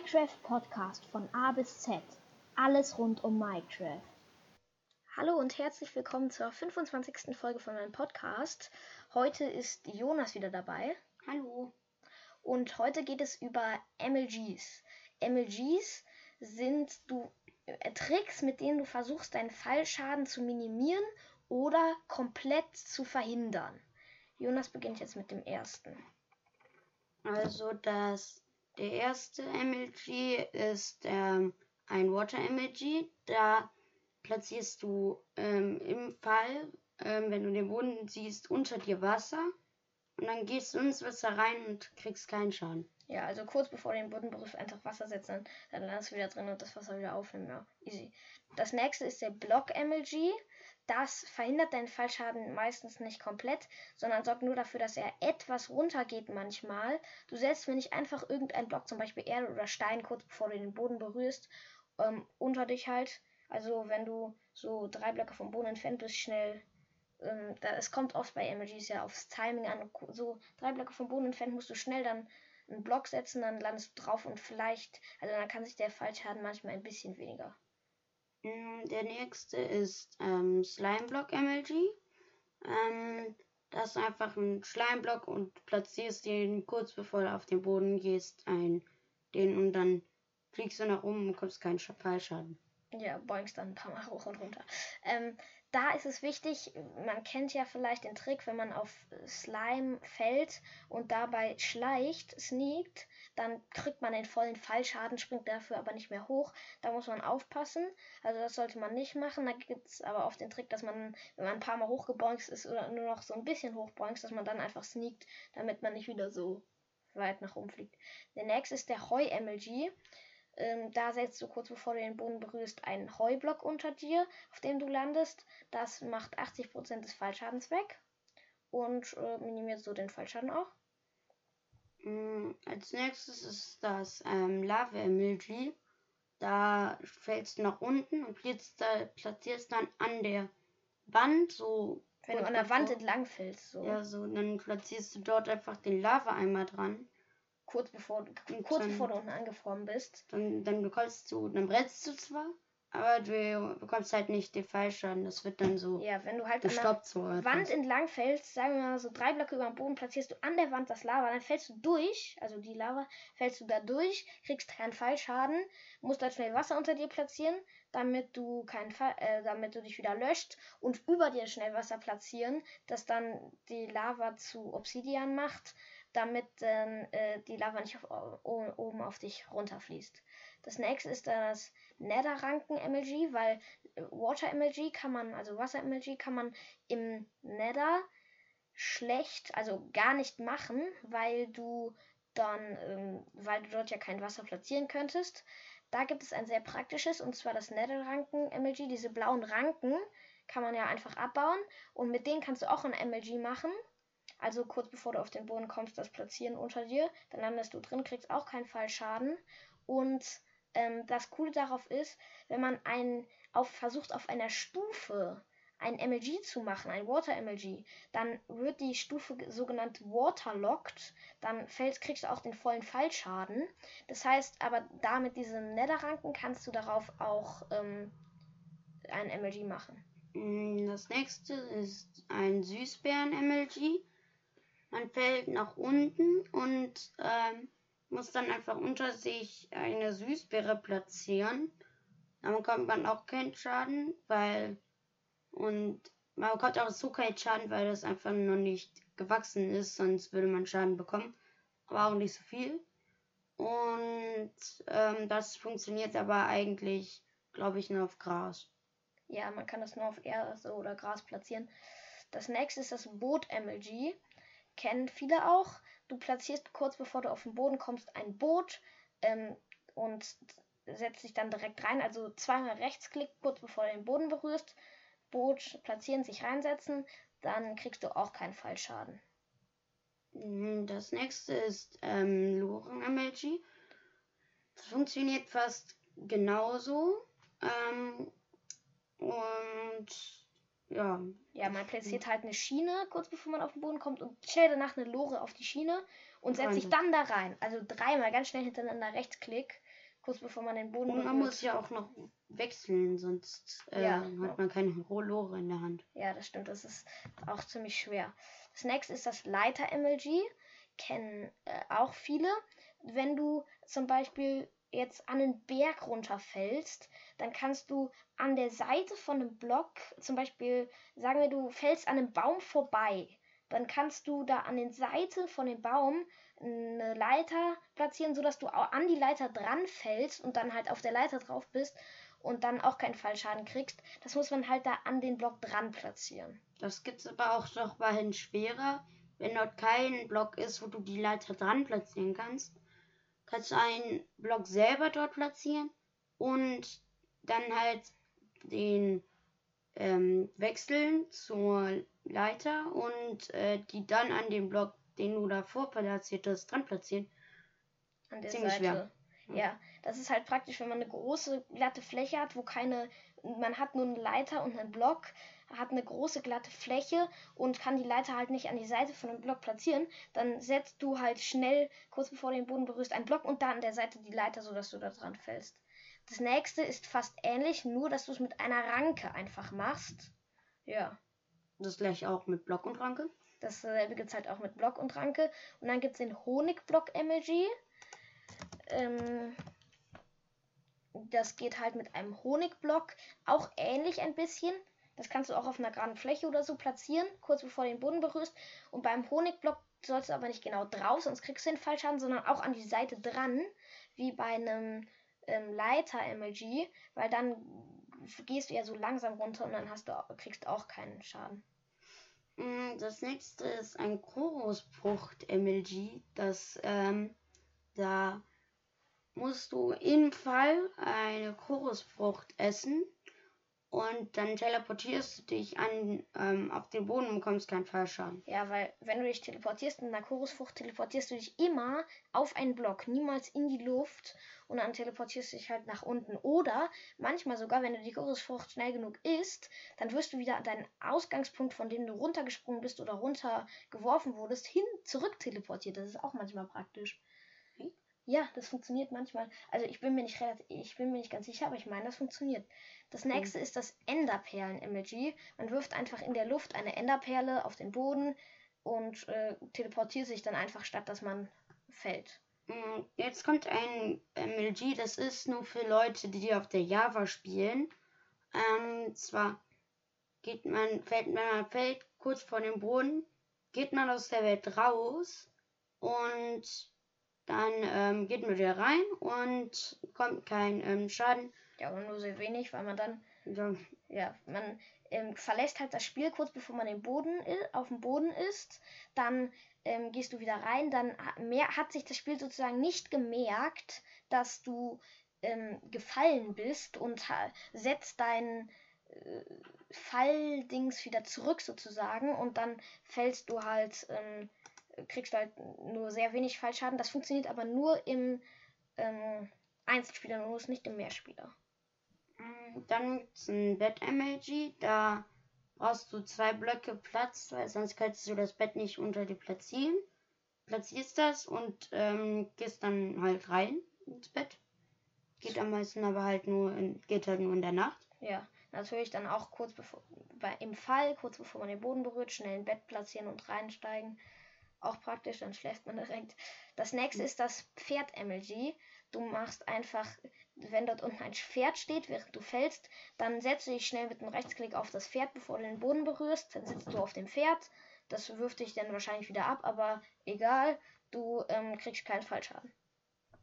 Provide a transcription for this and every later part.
Minecraft Podcast von A bis Z. Alles rund um Minecraft. Hallo und herzlich willkommen zur 25. Folge von meinem Podcast. Heute ist Jonas wieder dabei. Hallo. Und heute geht es über MLGs. MLGs sind du äh, Tricks, mit denen du versuchst, deinen Fallschaden zu minimieren oder komplett zu verhindern. Jonas beginnt jetzt mit dem ersten. Also das der erste MLG ist ähm, ein Water MLG. Da platzierst du ähm, im Fall, ähm, wenn du den Boden siehst, unter dir Wasser. Und dann gehst du ins Wasser rein und kriegst keinen Schaden. Ja, also kurz bevor du den Boden berührst, einfach Wasser setzen, dann landest du wieder drin und das Wasser wieder aufnehmen. Ja, easy. Das nächste ist der Block MLG. Das verhindert deinen Fallschaden meistens nicht komplett, sondern sorgt nur dafür, dass er etwas runtergeht manchmal. Du setzt mir nicht einfach irgendeinen Block, zum Beispiel Erde oder Stein, kurz bevor du den Boden berührst, ähm, unter dich halt. Also wenn du so drei Blöcke vom Boden entfernt bist, schnell. Ähm, da, es kommt oft bei Emojis ja aufs Timing an. So drei Blöcke vom Boden entfernt musst du schnell dann einen Block setzen, dann landest du drauf und vielleicht, also dann kann sich der Fallschaden manchmal ein bisschen weniger. Mm, der nächste ist ähm, Slimeblock MLG. Ähm, das ist einfach ein Schleimblock und platzierst den kurz bevor du auf den Boden gehst, ein den und dann fliegst du nach oben und kommst keinen Fallschaden. Ja, boingst dann ein paar Mal hoch und runter. Ähm, da ist es wichtig, man kennt ja vielleicht den Trick, wenn man auf Slime fällt und dabei schleicht, sneakt, dann kriegt man den vollen Fallschaden, springt dafür aber nicht mehr hoch. Da muss man aufpassen. Also das sollte man nicht machen. Da gibt es aber oft den Trick, dass man, wenn man ein paar Mal hochgeboinkt ist oder nur noch so ein bisschen hochboinkt, dass man dann einfach sneakt, damit man nicht wieder so weit nach oben fliegt. Der nächste ist der Heu-MLG. Ähm, da setzt du kurz bevor du den Boden berührst einen Heublock unter dir, auf dem du landest. Das macht 80% des Fallschadens weg und äh, minimiert so den Fallschaden auch. Mm, als nächstes ist das ähm, Lava Emoji. Da fällst du nach unten und jetzt, da platzierst dann an der Wand so. Wenn du an der Wand entlang fällst, so. Ja, so, dann platzierst du dort einfach den Lava-Eimer dran kurz bevor, kurz bevor du unten angefroren bist. Dann, dann bekommst du, dann brennst du zwar, aber du bekommst halt nicht den Fallschaden. Das wird dann so. Ja, wenn du halt gestoppt so Wand entlang fällst, sagen wir mal so drei Blöcke über dem Boden, platzierst du an der Wand das Lava, dann fällst du durch, also die Lava, fällst du da durch, kriegst keinen Fallschaden, musst dann schnell Wasser unter dir platzieren, damit du keinen Fall, äh, damit du dich wieder löscht und über dir schnell Wasser platzieren, das dann die Lava zu Obsidian macht damit dann äh, die Lava nicht auf, oben auf dich runterfließt. Das nächste ist das Netherranken MLG, weil äh, Water MLG kann man, also Wasser MLG kann man im Nether schlecht, also gar nicht machen, weil du dann, ähm, weil du dort ja kein Wasser platzieren könntest. Da gibt es ein sehr praktisches, und zwar das Netherranken MLG. Diese blauen Ranken kann man ja einfach abbauen und mit denen kannst du auch ein MLG machen. Also kurz bevor du auf den Boden kommst, das platzieren unter dir. Dann landest du drin, kriegst auch keinen Fallschaden. Und ähm, das Coole darauf ist, wenn man einen auf, versucht auf einer Stufe ein MLG zu machen, ein Water MLG, dann wird die Stufe sogenannt waterlocked, dann fällt, kriegst du auch den vollen Fallschaden. Das heißt, aber da mit diesem Netherranken kannst du darauf auch ähm, ein MLG machen. Mm, das nächste ist ein Süßbären-MLG. Man fällt nach unten und ähm, muss dann einfach unter sich eine Süßbeere platzieren. Dann bekommt man auch keinen Schaden, weil und man bekommt auch so keinen Schaden, weil das einfach noch nicht gewachsen ist, sonst würde man Schaden bekommen. Aber auch nicht so viel. Und ähm, das funktioniert aber eigentlich, glaube ich, nur auf Gras. Ja, man kann das nur auf Erde oder Gras platzieren. Das nächste ist das Boot MLG kennen viele auch. Du platzierst kurz bevor du auf den Boden kommst ein Boot ähm, und setzt dich dann direkt rein. Also zweimal Rechtsklick kurz bevor du den Boden berührst. Boot platzieren, sich reinsetzen. Dann kriegst du auch keinen Fallschaden. Mhm, das nächste ist ähm, Loren MLG. Das funktioniert fast genauso. Ähm, und ja. Ja, man platziert halt eine Schiene, kurz bevor man auf den Boden kommt und stellt danach eine Lore auf die Schiene und setzt sich dann da rein. Also dreimal ganz schnell hintereinander Rechtsklick, kurz bevor man den Boden Und man muss ja auch noch wechseln, sonst äh, ja, hat man keine Lore in der Hand. Ja, das stimmt. Das ist auch ziemlich schwer. Das nächste ist das Leiter-MLG. Kennen äh, auch viele. Wenn du zum Beispiel jetzt an einen Berg runterfällst, dann kannst du an der Seite von einem Block, zum Beispiel, sagen wir, du fällst an einem Baum vorbei, dann kannst du da an den Seite von dem Baum eine Leiter platzieren, sodass du an die Leiter dran fällst und dann halt auf der Leiter drauf bist und dann auch keinen Fallschaden kriegst. Das muss man halt da an den Block dran platzieren. Das gibt's aber auch noch mal schwerer, wenn dort kein Block ist, wo du die Leiter dran platzieren kannst kannst du einen Block selber dort platzieren und dann halt den ähm, wechseln zur Leiter und äh, die dann an dem Block, den du davor platziert hast, dran platzieren. An der Ziemlich Seite. Schwer. Ja, das ist halt praktisch, wenn man eine große glatte Fläche hat, wo keine, man hat nur eine Leiter und einen Block, hat eine große glatte Fläche und kann die Leiter halt nicht an die Seite von dem Block platzieren, dann setzt du halt schnell, kurz bevor du den Boden berührst, einen Block und da an der Seite die Leiter, sodass du da dran fällst. Das nächste ist fast ähnlich, nur dass du es mit einer Ranke einfach machst. Ja. Das gleich auch mit Block und Ranke? Dasselbe gibt es halt auch mit Block und Ranke. Und dann gibt es den Honigblock-Emoji. Ähm, das geht halt mit einem Honigblock. Auch ähnlich ein bisschen. Das kannst du auch auf einer geraden Fläche oder so platzieren, kurz bevor du den Boden berührst. Und beim Honigblock sollst du aber nicht genau drauf, sonst kriegst du den Fallschaden, sondern auch an die Seite dran, wie bei einem ähm, Leiter-MLG, weil dann gehst du ja so langsam runter und dann hast du, kriegst du auch keinen Schaden. Mm, das nächste ist ein Chorusfrucht-MLG. Das, ähm, da musst du im Fall eine Chorusfrucht essen und dann teleportierst du dich an ähm, auf den Boden und bekommst keinen Fallschaden. Ja, weil wenn du dich teleportierst in der Chorusfrucht, teleportierst du dich immer auf einen Block, niemals in die Luft und dann teleportierst du dich halt nach unten. Oder manchmal sogar, wenn du die Chorusfrucht schnell genug isst, dann wirst du wieder an deinen Ausgangspunkt, von dem du runtergesprungen bist oder runtergeworfen wurdest, hin zurück teleportiert. Das ist auch manchmal praktisch. Ja, das funktioniert manchmal. Also ich bin mir nicht relativ, ich bin mir nicht ganz sicher, aber ich meine, das funktioniert. Das nächste mhm. ist das Enderperlen-Emoji. Man wirft einfach in der Luft eine Enderperle auf den Boden und äh, teleportiert sich dann einfach, statt dass man fällt. Mm, jetzt kommt ein MLG, das ist nur für Leute, die auf der Java spielen. Ähm, zwar geht man, fällt man fällt kurz vor dem Boden, geht man aus der Welt raus und dann ähm, geht man wieder rein und kommt kein ähm, Schaden. Ja, aber nur sehr wenig, weil man dann. Ja, ja man ähm, verlässt halt das Spiel kurz bevor man im Boden auf dem Boden ist. Dann ähm, gehst du wieder rein. Dann mehr, hat sich das Spiel sozusagen nicht gemerkt, dass du ähm, gefallen bist und setzt deinen äh, Falldings wieder zurück sozusagen und dann fällst du halt ähm, kriegst du halt nur sehr wenig Fallschaden. Das funktioniert aber nur im ähm, Einzelspieler, nur nicht im Mehrspieler. Mm, dann gibt es ein Bett-MLG, da brauchst du zwei Blöcke Platz, weil sonst kannst du das Bett nicht unter dir platzieren. Platzierst das und ähm, gehst dann halt rein ins Bett. Geht am meisten aber halt nur in, geht halt nur in der Nacht. Ja, natürlich dann auch kurz bevor, bei, im Fall, kurz bevor man den Boden berührt, schnell ein Bett platzieren und reinsteigen. Auch praktisch, dann schläft man direkt. Das nächste ist das Pferd-MLG. Du machst einfach, wenn dort unten ein Pferd steht, während du fällst, dann setzt du dich schnell mit dem Rechtsklick auf das Pferd, bevor du den Boden berührst. Dann sitzt du auf dem Pferd. Das wirft dich dann wahrscheinlich wieder ab, aber egal, du ähm, kriegst keinen Fallschaden.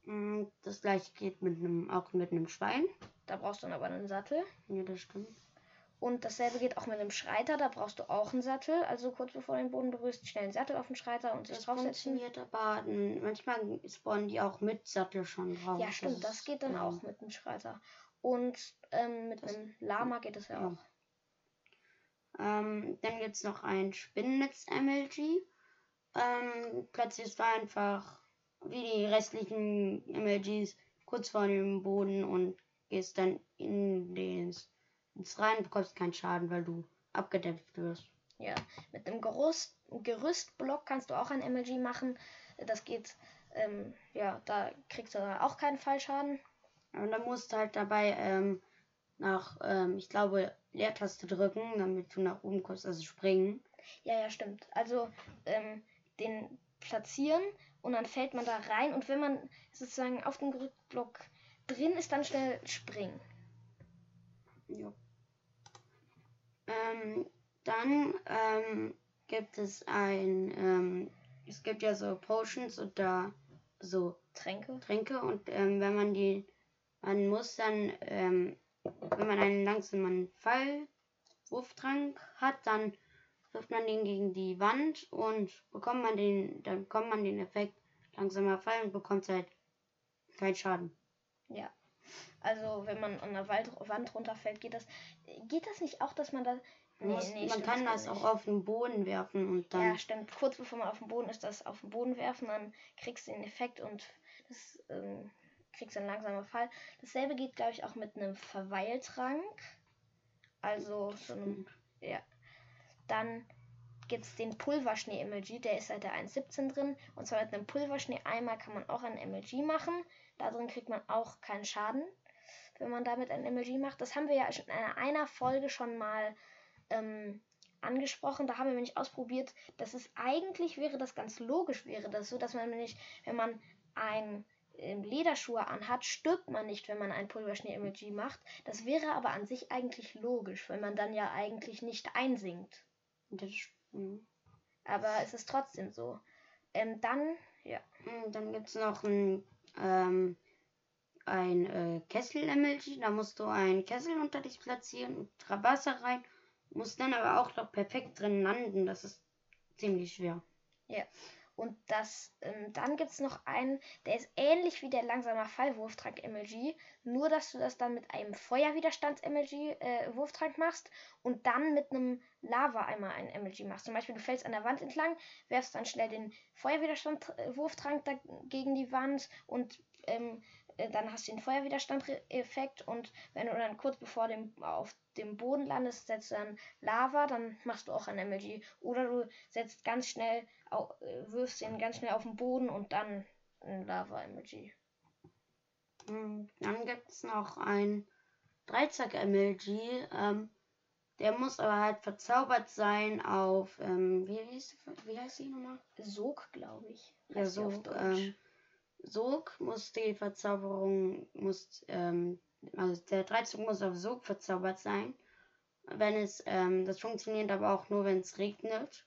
Mm, das gleiche geht mit einem, auch mit einem Schwein. Da brauchst du dann aber einen Sattel. Ja, das stimmt. Und dasselbe geht auch mit dem Schreiter, da brauchst du auch einen Sattel. Also kurz bevor du den Boden berührst, schnell einen Sattel auf den Schreiter und das draufsetzen. funktioniert aber manchmal spawnen die auch mit Sattel schon drauf. Ja, stimmt, das, das geht dann ja. auch mit dem Schreiter. Und ähm, mit das, einem Lama geht es ja, ja. auch. Ähm, dann gibt es noch ein Spinnennetz-MLG. Ähm, platzierst du einfach wie die restlichen MLGs kurz vor dem Boden und gehst dann in den ins rein, bekommst keinen Schaden, weil du abgedämpft wirst. Ja, mit einem Gerüst, Gerüstblock kannst du auch ein MLG machen. Das geht, ähm, ja, da kriegst du auch keinen Fallschaden. Und dann musst du halt dabei ähm, nach, ähm, ich glaube, Leertaste drücken, damit du nach oben kommst, also springen. Ja, ja, stimmt. Also ähm, den platzieren und dann fällt man da rein und wenn man sozusagen auf dem Gerüstblock drin ist, dann schnell springen. Ja. Ähm, dann ähm, gibt es ein, ähm, es gibt ja so Potions oder so Tränke. Tränke und ähm, wenn man die, man muss dann, ähm, wenn man einen langsamen Fallwurftrank hat, dann wirft man den gegen die Wand und bekommt man den, dann bekommt man den Effekt langsamer Fall und bekommt halt keinen Schaden. Ja. Also wenn man an der Wand runterfällt, geht das. Geht das nicht auch, dass man da. Nee, muss, nee, man kann das auch auf den Boden werfen und dann. Ja, stimmt. Kurz bevor man auf dem Boden ist, das auf den Boden werfen, dann kriegst du den Effekt und das ähm, kriegst du einen langsamer Fall. Dasselbe geht, glaube ich, auch mit einem Verweiltrank. Also so einem. Ja. Dann gibt es den Pulverschnee-MLG, der ist seit der 1.17 drin. Und zwar mit einem Pulverschnee-Eimer kann man auch ein MLG machen. Da drin kriegt man auch keinen Schaden, wenn man damit ein MLG macht. Das haben wir ja in einer Folge schon mal ähm, angesprochen. Da haben wir nämlich ausprobiert, dass es eigentlich wäre das ganz logisch wäre, das so, dass man nämlich, wenn man ein ähm, Lederschuhe anhat, stirbt man nicht, wenn man ein Pulverschnee-MLG macht. Das wäre aber an sich eigentlich logisch, weil man dann ja eigentlich nicht einsinkt. Das, mh. Aber es ist trotzdem so. Ähm, dann, ja. Hm, dann gibt es noch ein ähm, ein äh, Kessel-MLG. Da musst du einen Kessel unter dich platzieren und Wasser rein. Musst dann aber auch noch perfekt drin landen. Das ist ziemlich schwer. Ja. Und das, ähm, dann gibt es noch einen, der ist ähnlich wie der langsamer Fallwurftrank MLG, nur dass du das dann mit einem Feuerwiderstands MLG äh, machst und dann mit einem Lava einmal ein MLG machst. Zum Beispiel, du fällst an der Wand entlang, werfst dann schnell den Feuerwiderstand äh, gegen die Wand und ähm, äh, dann hast du den Feuerwiderstand-Effekt und wenn du dann kurz bevor dem auf dem Boden landest, setzt du dann Lava, dann machst du auch ein MLG. Oder du setzt ganz schnell, äh, wirfst den ganz schnell auf den Boden und dann ein Lava-MLG. Hm, dann gibt es noch ein Dreizack-MLG. Ähm, der muss aber halt verzaubert sein auf, ähm, wie, heißt, wie heißt die nochmal? Sog, glaube ich. Ja, Sog. Ähm, Sog muss die Verzauberung, muss, ähm, also der Dreizug muss auf Sog verzaubert sein. Wenn es, ähm, das funktioniert aber auch nur, wenn es regnet.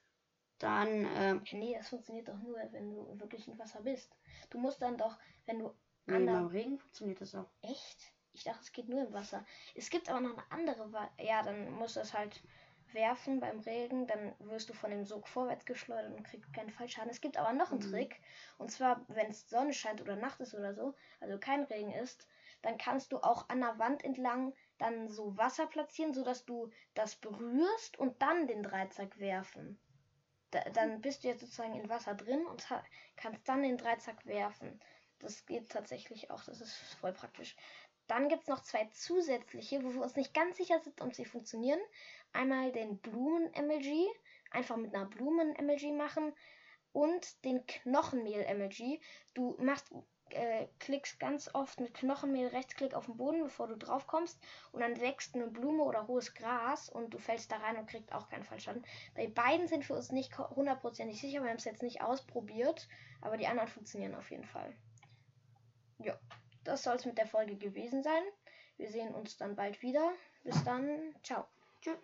Dann, ähm, Nee, das funktioniert doch nur, wenn du wirklich im Wasser bist. Du musst dann doch, wenn du. Nee, beim Regen funktioniert das auch. Echt? Ich dachte, es geht nur im Wasser. Es gibt aber noch eine andere. Ja, dann muss das halt werfen beim Regen, dann wirst du von dem Sog vorwärts geschleudert und kriegst keinen Fallschaden. Es gibt aber noch einen mhm. Trick, und zwar, wenn es Sonne scheint oder Nacht ist oder so, also kein Regen ist, dann kannst du auch an der Wand entlang dann so Wasser platzieren, sodass du das berührst und dann den Dreizack werfen. Da, dann bist du jetzt sozusagen in Wasser drin und kannst dann den Dreizack werfen. Das geht tatsächlich auch, das ist voll praktisch. Dann gibt es noch zwei zusätzliche, wo wir uns nicht ganz sicher sind, ob sie funktionieren. Einmal den Blumen-MLG, einfach mit einer Blumen-MLG machen. Und den Knochenmehl-MLG. Du machst, äh, klickst ganz oft mit Knochenmehl Rechtsklick auf den Boden, bevor du drauf kommst. Und dann wächst eine Blume oder hohes Gras und du fällst da rein und kriegst auch keinen Fallschaden. Bei beiden sind wir uns nicht hundertprozentig sicher. Wir haben es jetzt nicht ausprobiert. Aber die anderen funktionieren auf jeden Fall. Ja das soll es mit der Folge gewesen sein. Wir sehen uns dann bald wieder. Bis dann. Ciao. Tschüss.